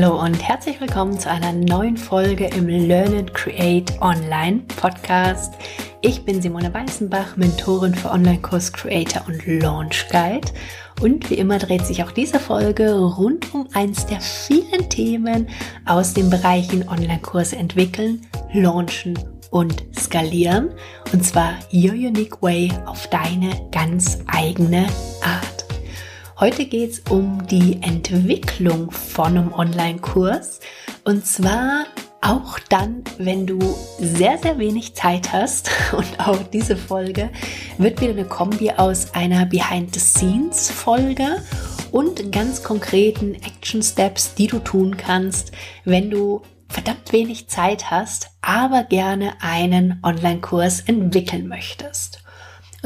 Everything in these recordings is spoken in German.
Hallo und herzlich willkommen zu einer neuen Folge im Learn and Create Online Podcast. Ich bin Simone Weißenbach, Mentorin für Online-Kurs Creator und Launch Guide. Und wie immer dreht sich auch diese Folge rund um eins der vielen Themen aus den Bereichen Online-Kurse entwickeln, launchen und skalieren. Und zwar Your Unique Way auf deine ganz eigene Art. Heute geht es um die Entwicklung von einem Online-Kurs. Und zwar auch dann, wenn du sehr, sehr wenig Zeit hast. Und auch diese Folge wird wieder eine Kombi aus einer Behind-the-Scenes-Folge und ganz konkreten Action-Steps, die du tun kannst, wenn du verdammt wenig Zeit hast, aber gerne einen Online-Kurs entwickeln möchtest.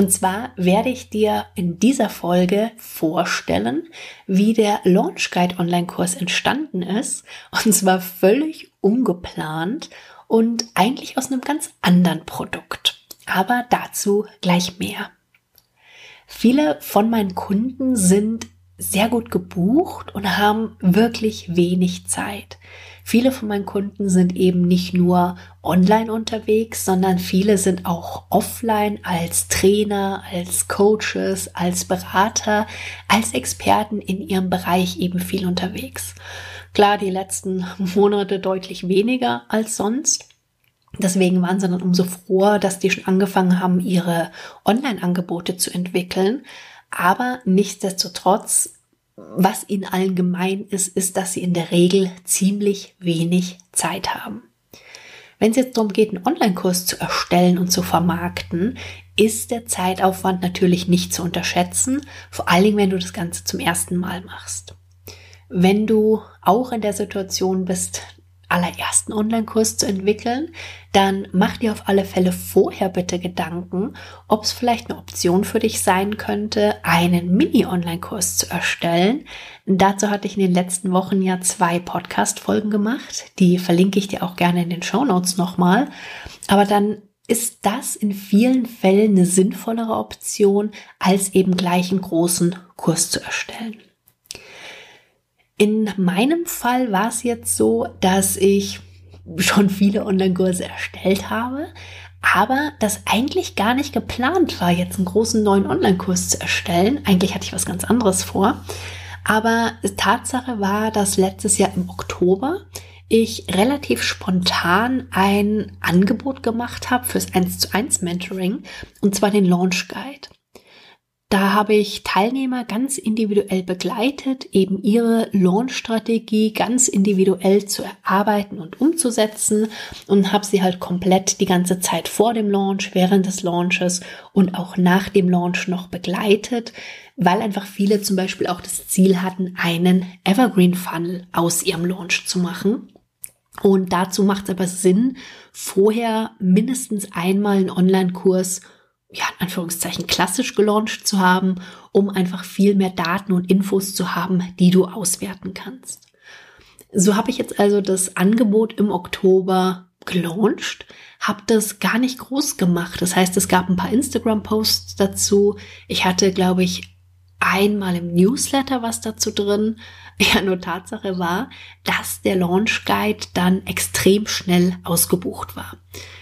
Und zwar werde ich dir in dieser Folge vorstellen, wie der Launch Guide Online-Kurs entstanden ist. Und zwar völlig ungeplant und eigentlich aus einem ganz anderen Produkt. Aber dazu gleich mehr. Viele von meinen Kunden sind sehr gut gebucht und haben wirklich wenig Zeit. Viele von meinen Kunden sind eben nicht nur online unterwegs, sondern viele sind auch offline als Trainer, als Coaches, als Berater, als Experten in ihrem Bereich eben viel unterwegs. Klar, die letzten Monate deutlich weniger als sonst. Deswegen waren sie dann umso froher, dass die schon angefangen haben, ihre Online-Angebote zu entwickeln. Aber nichtsdestotrotz was ihnen allen gemein ist, ist, dass sie in der Regel ziemlich wenig Zeit haben. Wenn es jetzt darum geht, einen Online-Kurs zu erstellen und zu vermarkten, ist der Zeitaufwand natürlich nicht zu unterschätzen, vor allen Dingen, wenn du das Ganze zum ersten Mal machst. Wenn du auch in der Situation bist, allerersten Online-Kurs zu entwickeln, dann mach dir auf alle Fälle vorher bitte Gedanken, ob es vielleicht eine Option für dich sein könnte, einen Mini-Online-Kurs zu erstellen. Dazu hatte ich in den letzten Wochen ja zwei Podcast-Folgen gemacht. Die verlinke ich dir auch gerne in den Show Notes nochmal. Aber dann ist das in vielen Fällen eine sinnvollere Option, als eben gleich einen großen Kurs zu erstellen. In meinem Fall war es jetzt so, dass ich schon viele Online-Kurse erstellt habe, aber das eigentlich gar nicht geplant war, jetzt einen großen neuen Online-Kurs zu erstellen. Eigentlich hatte ich was ganz anderes vor. Aber Tatsache war, dass letztes Jahr im Oktober ich relativ spontan ein Angebot gemacht habe fürs 1 zu 1 Mentoring und zwar den Launch Guide. Da habe ich Teilnehmer ganz individuell begleitet, eben ihre Launch-Strategie ganz individuell zu erarbeiten und umzusetzen und habe sie halt komplett die ganze Zeit vor dem Launch, während des Launches und auch nach dem Launch noch begleitet, weil einfach viele zum Beispiel auch das Ziel hatten, einen Evergreen Funnel aus ihrem Launch zu machen. Und dazu macht es aber Sinn, vorher mindestens einmal einen Online-Kurs ja, in Anführungszeichen klassisch gelauncht zu haben, um einfach viel mehr Daten und Infos zu haben, die du auswerten kannst. So habe ich jetzt also das Angebot im Oktober gelauncht, habe das gar nicht groß gemacht. Das heißt, es gab ein paar Instagram-Posts dazu. Ich hatte, glaube ich, einmal im Newsletter was dazu drin. Ja, nur Tatsache war, dass der Launch Guide dann extrem schnell ausgebucht war.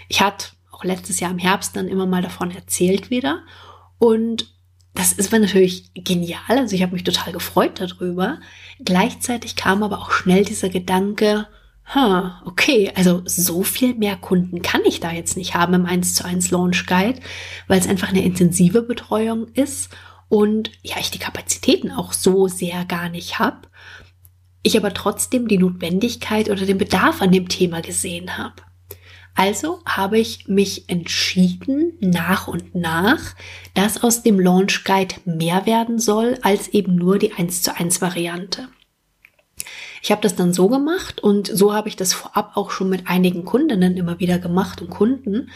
Ich hatte auch letztes Jahr im Herbst dann immer mal davon erzählt wieder. Und das ist natürlich genial. Also ich habe mich total gefreut darüber. Gleichzeitig kam aber auch schnell dieser Gedanke, okay, also so viel mehr Kunden kann ich da jetzt nicht haben im 1 zu 1 Launch Guide, weil es einfach eine intensive Betreuung ist und ja, ich die Kapazitäten auch so sehr gar nicht habe. Ich aber trotzdem die Notwendigkeit oder den Bedarf an dem Thema gesehen habe. Also habe ich mich entschieden, nach und nach, dass aus dem Launch Guide mehr werden soll als eben nur die 1 zu 1 Variante. Ich habe das dann so gemacht und so habe ich das vorab auch schon mit einigen Kundinnen immer wieder gemacht und Kunden,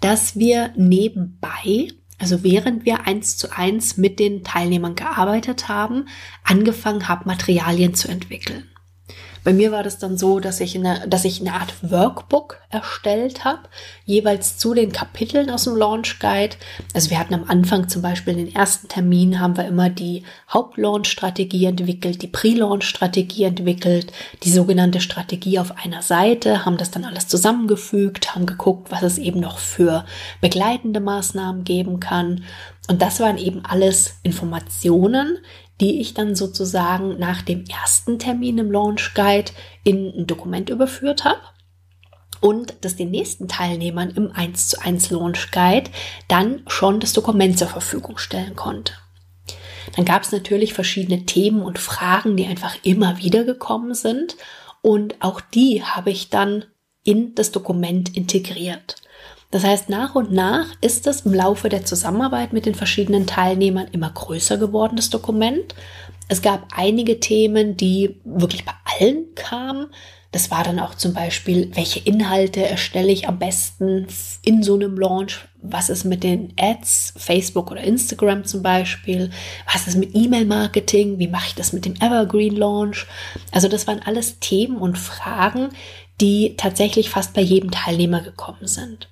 dass wir nebenbei, also während wir eins zu eins mit den Teilnehmern gearbeitet haben, angefangen haben, Materialien zu entwickeln. Bei mir war das dann so, dass ich eine, dass ich eine Art Workbook erstellt habe, jeweils zu den Kapiteln aus dem Launch Guide. Also wir hatten am Anfang zum Beispiel den ersten Termin haben wir immer die Hauptlaunch-Strategie entwickelt, die Pre-Launch-Strategie entwickelt, die sogenannte Strategie auf einer Seite, haben das dann alles zusammengefügt, haben geguckt, was es eben noch für begleitende Maßnahmen geben kann. Und das waren eben alles Informationen, die ich dann sozusagen nach dem ersten Termin im Launch Guide in ein Dokument überführt habe und das den nächsten Teilnehmern im 1 zu 1 Launch Guide dann schon das Dokument zur Verfügung stellen konnte. Dann gab es natürlich verschiedene Themen und Fragen, die einfach immer wieder gekommen sind und auch die habe ich dann in das Dokument integriert. Das heißt, nach und nach ist es im Laufe der Zusammenarbeit mit den verschiedenen Teilnehmern immer größer geworden, das Dokument. Es gab einige Themen, die wirklich bei allen kamen. Das war dann auch zum Beispiel, welche Inhalte erstelle ich am besten in so einem Launch? Was ist mit den Ads, Facebook oder Instagram zum Beispiel? Was ist mit E-Mail-Marketing? Wie mache ich das mit dem Evergreen Launch? Also das waren alles Themen und Fragen, die tatsächlich fast bei jedem Teilnehmer gekommen sind.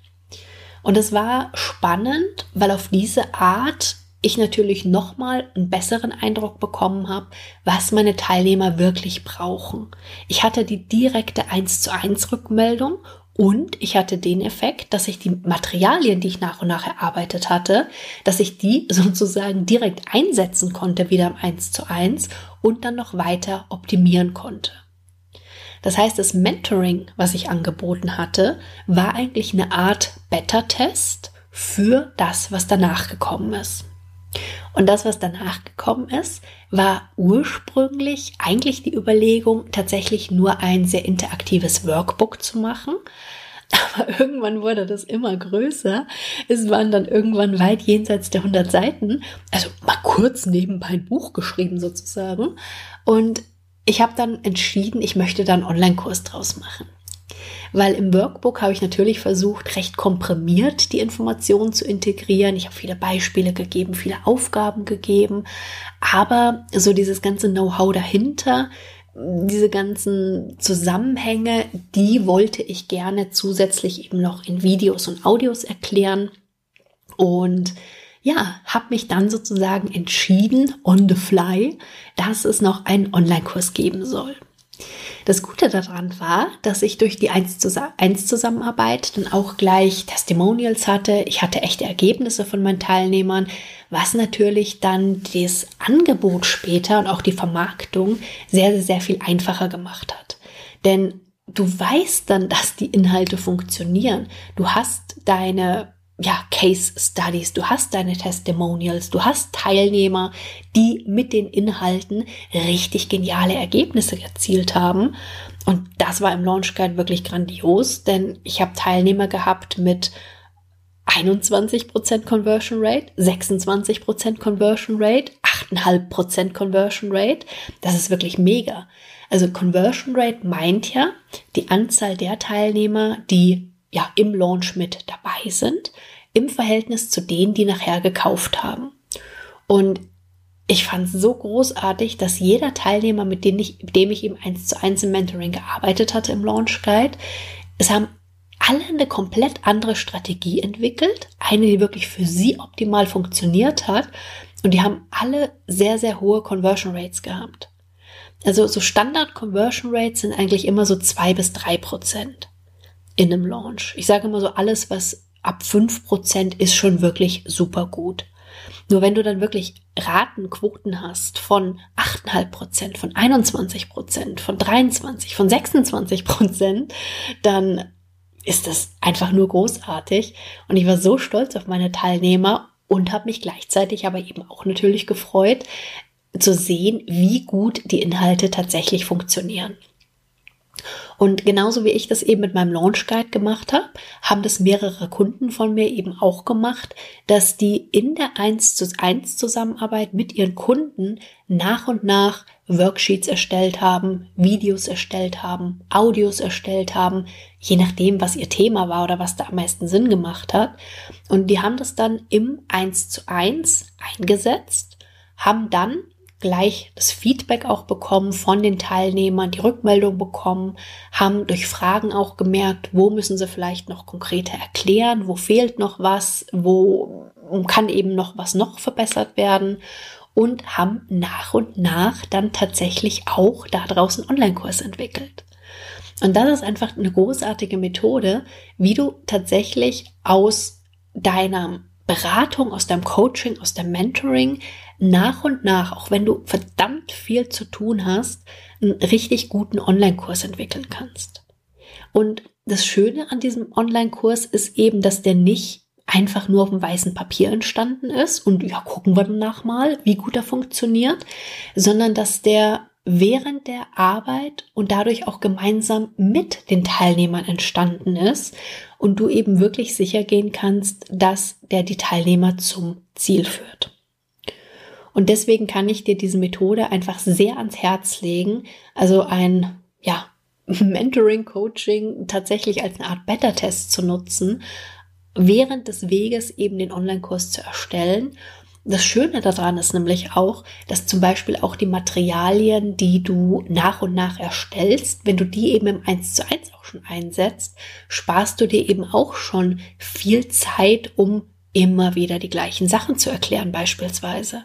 Und es war spannend, weil auf diese Art ich natürlich nochmal einen besseren Eindruck bekommen habe, was meine Teilnehmer wirklich brauchen. Ich hatte die direkte 1 zu 1 Rückmeldung und ich hatte den Effekt, dass ich die Materialien, die ich nach und nach erarbeitet hatte, dass ich die sozusagen direkt einsetzen konnte, wieder im 1 zu 1 und dann noch weiter optimieren konnte. Das heißt, das Mentoring, was ich angeboten hatte, war eigentlich eine Art Beta-Test für das, was danach gekommen ist. Und das, was danach gekommen ist, war ursprünglich eigentlich die Überlegung, tatsächlich nur ein sehr interaktives Workbook zu machen. Aber irgendwann wurde das immer größer. Es waren dann irgendwann weit jenseits der 100 Seiten. Also mal kurz nebenbei ein Buch geschrieben sozusagen. Und ich habe dann entschieden, ich möchte da einen Online-Kurs draus machen. Weil im Workbook habe ich natürlich versucht, recht komprimiert die Informationen zu integrieren. Ich habe viele Beispiele gegeben, viele Aufgaben gegeben. Aber so dieses ganze Know-how dahinter, diese ganzen Zusammenhänge, die wollte ich gerne zusätzlich eben noch in Videos und Audios erklären. Und ja, habe mich dann sozusagen entschieden, on the fly, dass es noch einen Online-Kurs geben soll. Das Gute daran war, dass ich durch die 1 zu 1 Zusammenarbeit dann auch gleich Testimonials hatte. Ich hatte echte Ergebnisse von meinen Teilnehmern, was natürlich dann das Angebot später und auch die Vermarktung sehr, sehr, sehr viel einfacher gemacht hat. Denn du weißt dann, dass die Inhalte funktionieren. Du hast deine ja, Case Studies, du hast deine Testimonials, du hast Teilnehmer, die mit den Inhalten richtig geniale Ergebnisse erzielt haben. Und das war im Launch Guide wirklich grandios, denn ich habe Teilnehmer gehabt mit 21% Conversion Rate, 26% Conversion Rate, 8,5% Conversion Rate. Das ist wirklich mega. Also Conversion Rate meint ja die Anzahl der Teilnehmer, die ja im Launch mit dabei sind, im Verhältnis zu denen, die nachher gekauft haben. Und ich fand es so großartig, dass jeder Teilnehmer, mit dem ich, mit dem ich eben eins zu eins im Mentoring gearbeitet hatte im Launch Guide, es haben alle eine komplett andere Strategie entwickelt, eine, die wirklich für sie optimal funktioniert hat, und die haben alle sehr, sehr hohe Conversion Rates gehabt. Also so Standard Conversion Rates sind eigentlich immer so zwei bis drei Prozent in einem Launch. Ich sage immer so, alles, was ab fünf Prozent ist schon wirklich super gut. Nur wenn du dann wirklich Ratenquoten hast von 8,5 Prozent, von 21 Prozent, von 23, von 26 Prozent, dann ist das einfach nur großartig. Und ich war so stolz auf meine Teilnehmer und habe mich gleichzeitig aber eben auch natürlich gefreut, zu sehen, wie gut die Inhalte tatsächlich funktionieren. Und genauso wie ich das eben mit meinem Launch Guide gemacht habe, haben das mehrere Kunden von mir eben auch gemacht, dass die in der 1 zu 1 Zusammenarbeit mit ihren Kunden nach und nach Worksheets erstellt haben, Videos erstellt haben, Audios erstellt haben, je nachdem, was ihr Thema war oder was da am meisten Sinn gemacht hat. Und die haben das dann im 1 zu 1 eingesetzt, haben dann gleich das Feedback auch bekommen von den Teilnehmern, die Rückmeldung bekommen, haben durch Fragen auch gemerkt, wo müssen sie vielleicht noch konkreter erklären, wo fehlt noch was, wo kann eben noch was noch verbessert werden und haben nach und nach dann tatsächlich auch da draußen Online-Kurs entwickelt. Und das ist einfach eine großartige Methode, wie du tatsächlich aus deiner Beratung, aus deinem Coaching, aus deinem Mentoring nach und nach, auch wenn du verdammt viel zu tun hast, einen richtig guten Online-Kurs entwickeln kannst. Und das Schöne an diesem Online-Kurs ist eben, dass der nicht einfach nur auf dem weißen Papier entstanden ist und ja, gucken wir danach mal, wie gut er funktioniert, sondern dass der während der Arbeit und dadurch auch gemeinsam mit den Teilnehmern entstanden ist und du eben wirklich sicher gehen kannst, dass der die Teilnehmer zum Ziel führt. Und deswegen kann ich dir diese Methode einfach sehr ans Herz legen. Also ein, ja, Mentoring, Coaching tatsächlich als eine Art Beta-Test zu nutzen, während des Weges eben den Online-Kurs zu erstellen das Schöne daran ist nämlich auch, dass zum Beispiel auch die Materialien, die du nach und nach erstellst, wenn du die eben im 1 zu 1 auch schon einsetzt, sparst du dir eben auch schon viel Zeit, um immer wieder die gleichen Sachen zu erklären beispielsweise.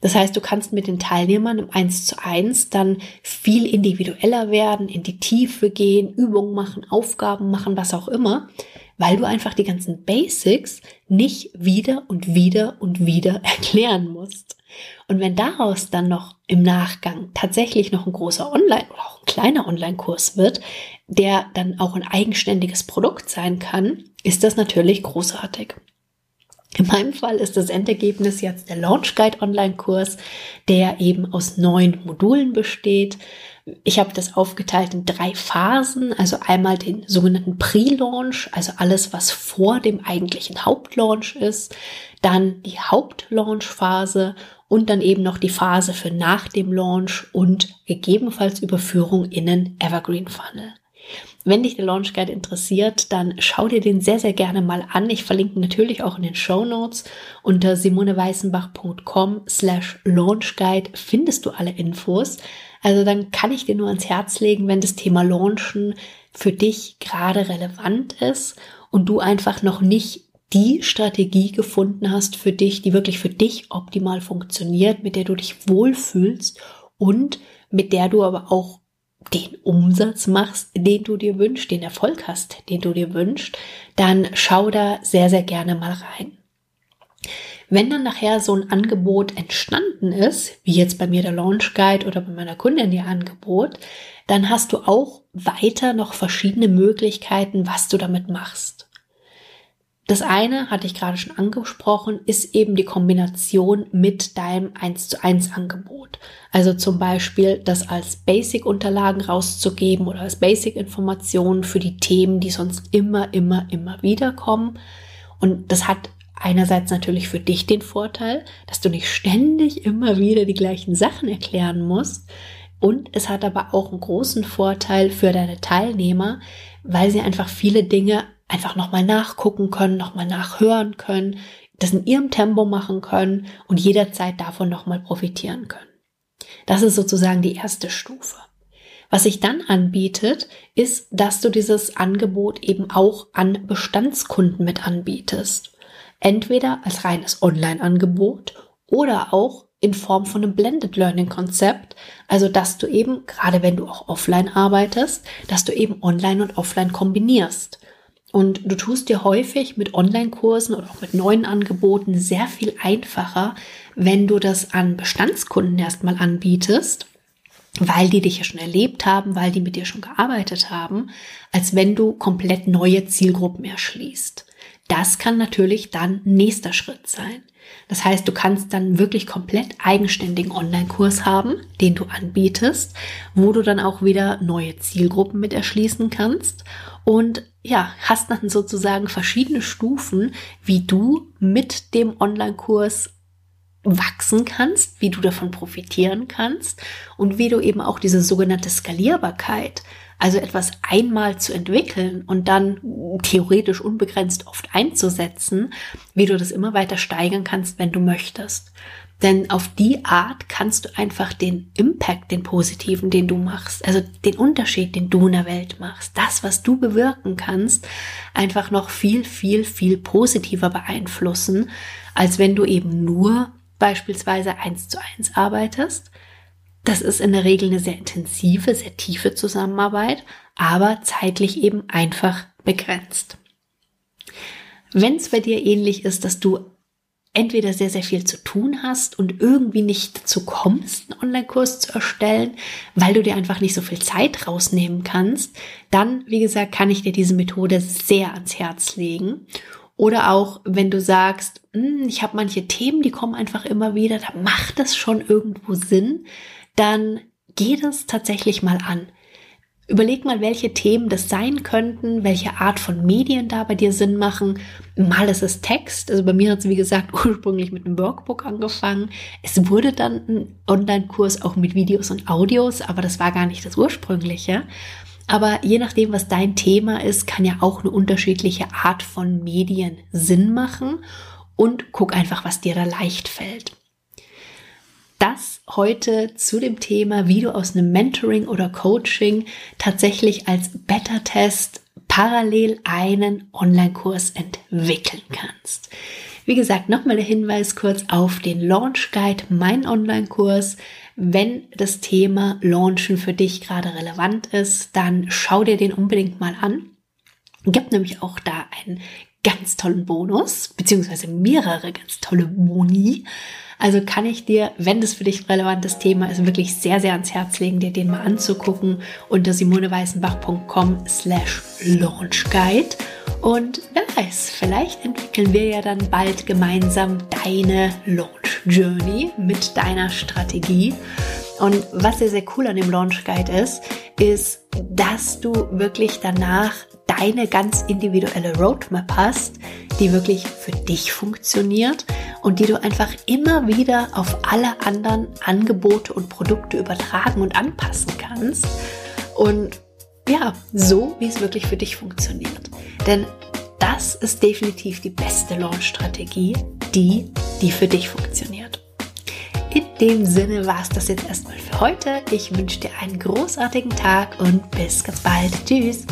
Das heißt, du kannst mit den Teilnehmern im 1 zu 1 dann viel individueller werden, in die Tiefe gehen, Übungen machen, Aufgaben machen, was auch immer, weil du einfach die ganzen Basics nicht wieder und wieder und wieder erklären musst. Und wenn daraus dann noch im Nachgang tatsächlich noch ein großer Online- oder auch ein kleiner Online-Kurs wird, der dann auch ein eigenständiges Produkt sein kann, ist das natürlich großartig. In meinem Fall ist das Endergebnis jetzt der Launch Guide Online-Kurs, der eben aus neun Modulen besteht. Ich habe das aufgeteilt in drei Phasen, also einmal den sogenannten Pre-Launch, also alles, was vor dem eigentlichen Hauptlaunch ist, dann die Hauptlaunch-Phase und dann eben noch die Phase für nach dem Launch und gegebenenfalls Überführung in den Evergreen Funnel. Wenn dich der Launch Guide interessiert, dann schau dir den sehr, sehr gerne mal an. Ich verlinke natürlich auch in den Show Notes. Unter simoneweißenbach.com slash Launch Guide findest du alle Infos. Also dann kann ich dir nur ans Herz legen, wenn das Thema Launchen für dich gerade relevant ist und du einfach noch nicht die Strategie gefunden hast für dich, die wirklich für dich optimal funktioniert, mit der du dich wohlfühlst und mit der du aber auch den Umsatz machst, den du dir wünschst, den Erfolg hast, den du dir wünschst, dann schau da sehr, sehr gerne mal rein. Wenn dann nachher so ein Angebot entstanden ist, wie jetzt bei mir der Launch Guide oder bei meiner Kundin ihr Angebot, dann hast du auch weiter noch verschiedene Möglichkeiten, was du damit machst. Das eine, hatte ich gerade schon angesprochen, ist eben die Kombination mit deinem 1 zu 1 Angebot. Also zum Beispiel das als Basic-Unterlagen rauszugeben oder als Basic-Informationen für die Themen, die sonst immer, immer, immer wieder kommen. Und das hat einerseits natürlich für dich den Vorteil, dass du nicht ständig immer wieder die gleichen Sachen erklären musst. Und es hat aber auch einen großen Vorteil für deine Teilnehmer, weil sie einfach viele Dinge einfach nochmal nachgucken können, nochmal nachhören können, das in ihrem Tempo machen können und jederzeit davon nochmal profitieren können. Das ist sozusagen die erste Stufe. Was sich dann anbietet, ist, dass du dieses Angebot eben auch an Bestandskunden mit anbietest entweder als reines Online-Angebot oder auch in Form von einem Blended Learning Konzept, also dass du eben, gerade wenn du auch offline arbeitest, dass du eben online und offline kombinierst. Und du tust dir häufig mit Online-Kursen oder auch mit neuen Angeboten sehr viel einfacher, wenn du das an Bestandskunden erstmal anbietest, weil die dich ja schon erlebt haben, weil die mit dir schon gearbeitet haben, als wenn du komplett neue Zielgruppen erschließt. Das kann natürlich dann nächster Schritt sein. Das heißt, du kannst dann wirklich komplett eigenständigen Online-Kurs haben, den du anbietest, wo du dann auch wieder neue Zielgruppen mit erschließen kannst und ja, hast dann sozusagen verschiedene Stufen, wie du mit dem Online-Kurs wachsen kannst, wie du davon profitieren kannst und wie du eben auch diese sogenannte Skalierbarkeit also etwas einmal zu entwickeln und dann theoretisch unbegrenzt oft einzusetzen, wie du das immer weiter steigern kannst, wenn du möchtest. Denn auf die Art kannst du einfach den Impact, den positiven, den du machst, also den Unterschied, den du in der Welt machst, das, was du bewirken kannst, einfach noch viel, viel, viel positiver beeinflussen, als wenn du eben nur beispielsweise eins zu eins arbeitest. Das ist in der Regel eine sehr intensive, sehr tiefe Zusammenarbeit, aber zeitlich eben einfach begrenzt. Wenn es bei dir ähnlich ist, dass du entweder sehr, sehr viel zu tun hast und irgendwie nicht dazu kommst, einen Online-Kurs zu erstellen, weil du dir einfach nicht so viel Zeit rausnehmen kannst, dann, wie gesagt, kann ich dir diese Methode sehr ans Herz legen. Oder auch, wenn du sagst, hm, ich habe manche Themen, die kommen einfach immer wieder, da macht das schon irgendwo Sinn, dann geh das tatsächlich mal an. Überleg mal, welche Themen das sein könnten, welche Art von Medien da bei dir Sinn machen. Mal ist es Text, also bei mir hat es wie gesagt ursprünglich mit einem Workbook angefangen. Es wurde dann ein Online-Kurs auch mit Videos und Audios, aber das war gar nicht das ursprüngliche. Aber je nachdem, was dein Thema ist, kann ja auch eine unterschiedliche Art von Medien Sinn machen und guck einfach, was dir da leicht fällt. Das heute zu dem Thema, wie du aus einem Mentoring oder Coaching tatsächlich als Beta-Test parallel einen Online-Kurs entwickeln kannst. Wie gesagt, nochmal der Hinweis kurz auf den Launch Guide, mein Online-Kurs. Wenn das Thema Launchen für dich gerade relevant ist, dann schau dir den unbedingt mal an. Gibt nämlich auch da einen ganz tollen Bonus, beziehungsweise mehrere ganz tolle Boni. Also kann ich dir, wenn das für dich ein relevantes Thema ist, wirklich sehr, sehr ans Herz legen, dir den mal anzugucken unter simoneweißenbach.com slash launchguide. Und wer weiß, vielleicht entwickeln wir ja dann bald gemeinsam deine Launch Journey mit deiner Strategie. Und was sehr, sehr cool an dem Launch Guide ist, ist, dass du wirklich danach deine ganz individuelle Roadmap hast, die wirklich für dich funktioniert und die du einfach immer wieder auf alle anderen Angebote und Produkte übertragen und anpassen kannst. Und ja, so wie es wirklich für dich funktioniert. Denn das ist definitiv die beste Launch-Strategie, die, die für dich funktioniert. In dem Sinne war es das jetzt erstmal für heute. Ich wünsche dir einen großartigen Tag und bis ganz bald. Tschüss.